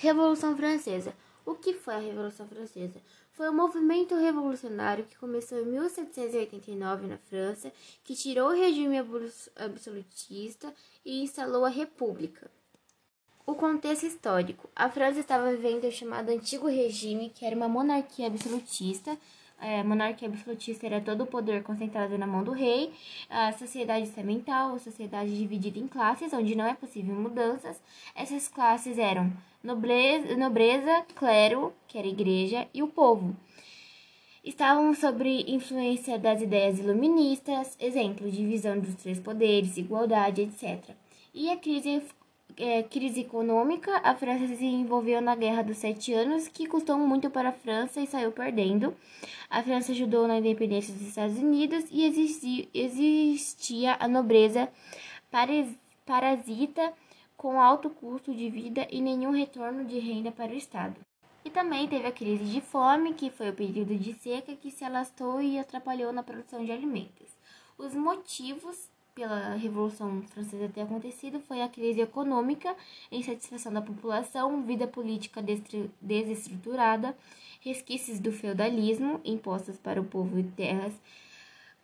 Revolução Francesa. O que foi a Revolução Francesa? Foi um movimento revolucionário que começou em 1789 na França, que tirou o regime absolutista e instalou a República. O contexto histórico: a França estava vivendo o chamado Antigo Regime, que era uma monarquia absolutista, é, monarquia absolutista era todo o poder concentrado na mão do rei, a sociedade estamental, a sociedade dividida em classes, onde não é possível mudanças. Essas classes eram nobreza, nobreza clero, que era igreja, e o povo. Estavam sob influência das ideias iluministas, exemplo, divisão dos três poderes, igualdade, etc. E a crise é, crise econômica, a França se envolveu na Guerra dos Sete Anos, que custou muito para a França e saiu perdendo. A França ajudou na independência dos Estados Unidos e existia, existia a nobreza parasita com alto custo de vida e nenhum retorno de renda para o Estado. E também teve a crise de fome, que foi o período de seca que se alastou e atrapalhou na produção de alimentos. Os motivos pela Revolução Francesa ter acontecido foi a crise econômica, insatisfação da população, vida política desestruturada, resquícios do feudalismo impostos para o povo e terras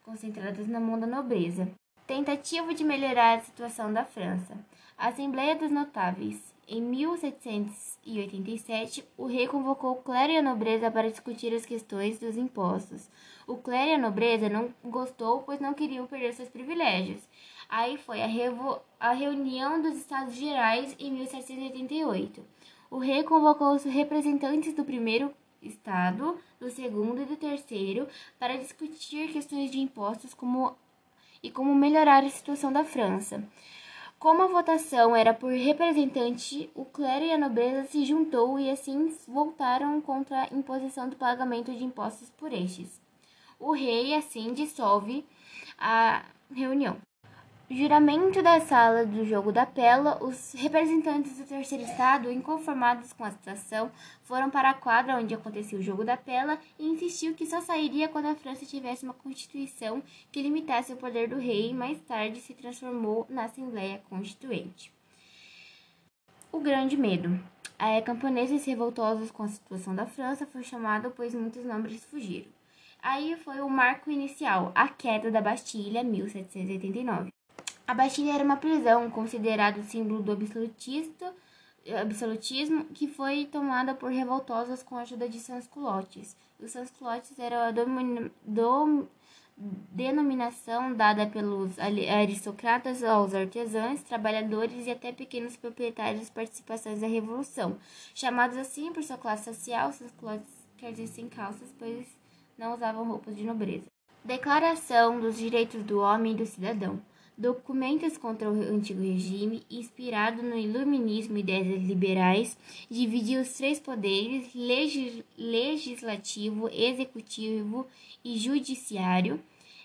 concentradas na mão da nobreza. Tentativa de melhorar a situação da França. Assembleia dos Notáveis. Em 1787, o rei convocou o clero e a nobreza para discutir as questões dos impostos. O clero e a nobreza não gostou, pois não queriam perder seus privilégios. Aí foi a, a reunião dos Estados Gerais em 1788. O rei convocou os representantes do primeiro estado, do segundo e do terceiro para discutir questões de impostos como, e como melhorar a situação da França. Como a votação era por representante, o clero e a nobreza se juntou e assim voltaram contra a imposição do pagamento de impostos por estes. O rei assim dissolve a reunião. Juramento da sala do jogo da Pela, os representantes do terceiro estado, inconformados com a situação, foram para a quadra onde acontecia o jogo da Pela e insistiu que só sairia quando a França tivesse uma constituição que limitasse o poder do rei e mais tarde se transformou na Assembleia Constituinte. O Grande Medo. A camponeses revoltosos com a situação da França foi chamado pois muitos nobres fugiram. Aí foi o marco inicial, a queda da Bastilha, 1789. A Bastilha era uma prisão considerada símbolo do absolutismo que foi tomada por revoltosos com a ajuda de sans-culottes. Os sans-culottes eram a denominação dada pelos aristocratas aos artesãos, trabalhadores e até pequenos proprietários das participações da Revolução. Chamados assim por sua classe social, sans-culottes quer dizer sem calças, pois não usavam roupas de nobreza. Declaração dos Direitos do Homem e do Cidadão. Documentos contra o antigo regime, inspirado no iluminismo e ideias liberais, dividiu os três poderes, legislativo, executivo e judiciário,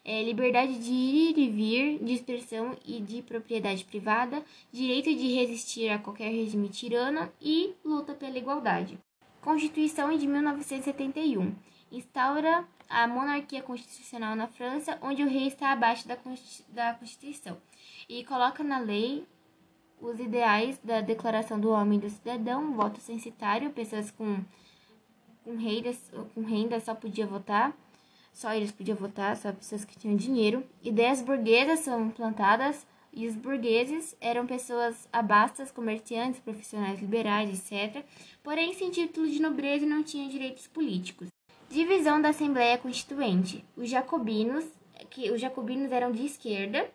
é, liberdade de ir e vir, de expressão e de propriedade privada, direito de resistir a qualquer regime tirano e luta pela igualdade. Constituição de 1971 instaura a monarquia constitucional na França, onde o rei está abaixo da, da Constituição, e coloca na lei os ideais da Declaração do Homem e do Cidadão, voto censitário, pessoas com, com, com renda só podiam votar, só eles podiam votar, só pessoas que tinham dinheiro. Ideias burguesas são implantadas e os burgueses eram pessoas abastas, comerciantes, profissionais liberais, etc., porém sem título de nobreza e não tinham direitos políticos. Divisão da Assembleia Constituinte. Os jacobinos, que os jacobinos eram de esquerda,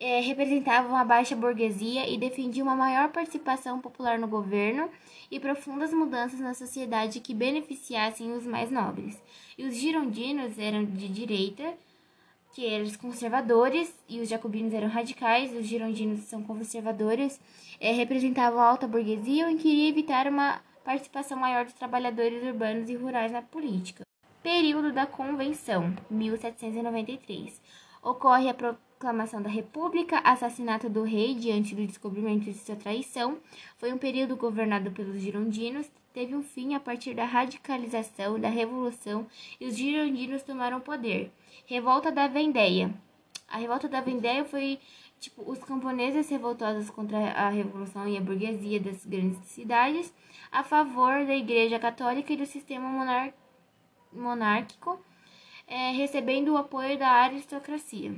é, representavam a baixa burguesia e defendiam uma maior participação popular no governo e profundas mudanças na sociedade que beneficiassem os mais nobres. E os girondinos eram de direita, que eram os conservadores, e os jacobinos eram radicais, os girondinos são conservadores, é, representavam a alta burguesia e queriam evitar uma participação maior dos trabalhadores urbanos e rurais na política. Período da Convenção, 1793. Ocorre a proclamação da República, assassinato do rei diante do descobrimento de sua traição. Foi um período governado pelos girondinos, teve um fim a partir da radicalização da Revolução e os girondinos tomaram poder. Revolta da Vendéia. A revolta da Vendéia foi tipo, os camponeses revoltados contra a revolução e a burguesia das grandes cidades, a favor da Igreja Católica e do sistema monar monárquico, é, recebendo o apoio da aristocracia.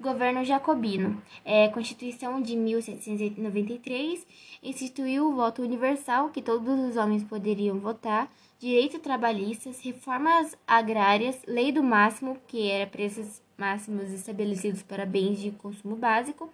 Governo Jacobino. É, Constituição de 1793 instituiu o voto universal, que todos os homens poderiam votar, direitos trabalhistas, reformas agrárias, lei do máximo, que era preços máximos estabelecidos para bens de consumo básico,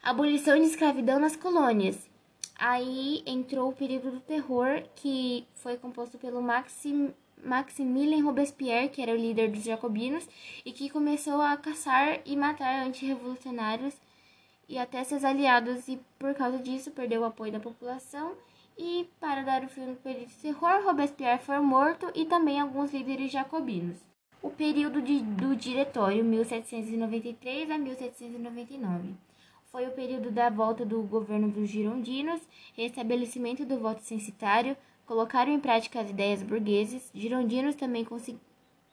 abolição de escravidão nas colônias. Aí entrou o período do terror, que foi composto pelo Maxim Maximilien Robespierre, que era o líder dos jacobinos, e que começou a caçar e matar antirrevolucionários e até seus aliados, e por causa disso perdeu o apoio da população. E para dar o fim do período de terror, Robespierre foi morto e também alguns líderes jacobinos. O período de, do Diretório, 1793 a 1799. Foi o período da volta do governo dos girondinos, restabelecimento do voto censitário, colocaram em prática as ideias burgueses. Girondinos também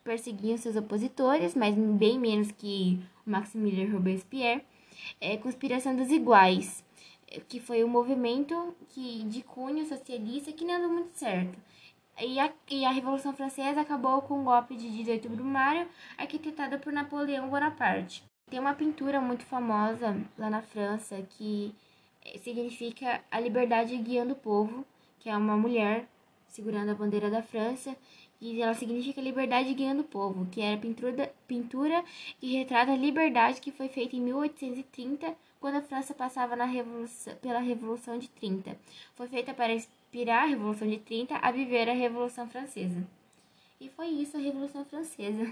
perseguiam seus opositores, mas bem menos que Maximilien Robespierre. É, conspiração dos iguais, que foi um movimento que, de cunho socialista que não deu muito certo. E a, e a Revolução Francesa acabou com o golpe de 18 Brumário, arquitetado por Napoleão Bonaparte. Tem uma pintura muito famosa lá na França que eh, significa a liberdade guiando o povo que é uma mulher segurando a bandeira da França, e ela significa liberdade guiando o povo, que era pintura, pintura que retrata a liberdade que foi feita em 1830, quando a França passava na revolução, pela Revolução de 30. Foi feita para inspirar a Revolução de 30 a viver a Revolução Francesa. E foi isso a Revolução Francesa.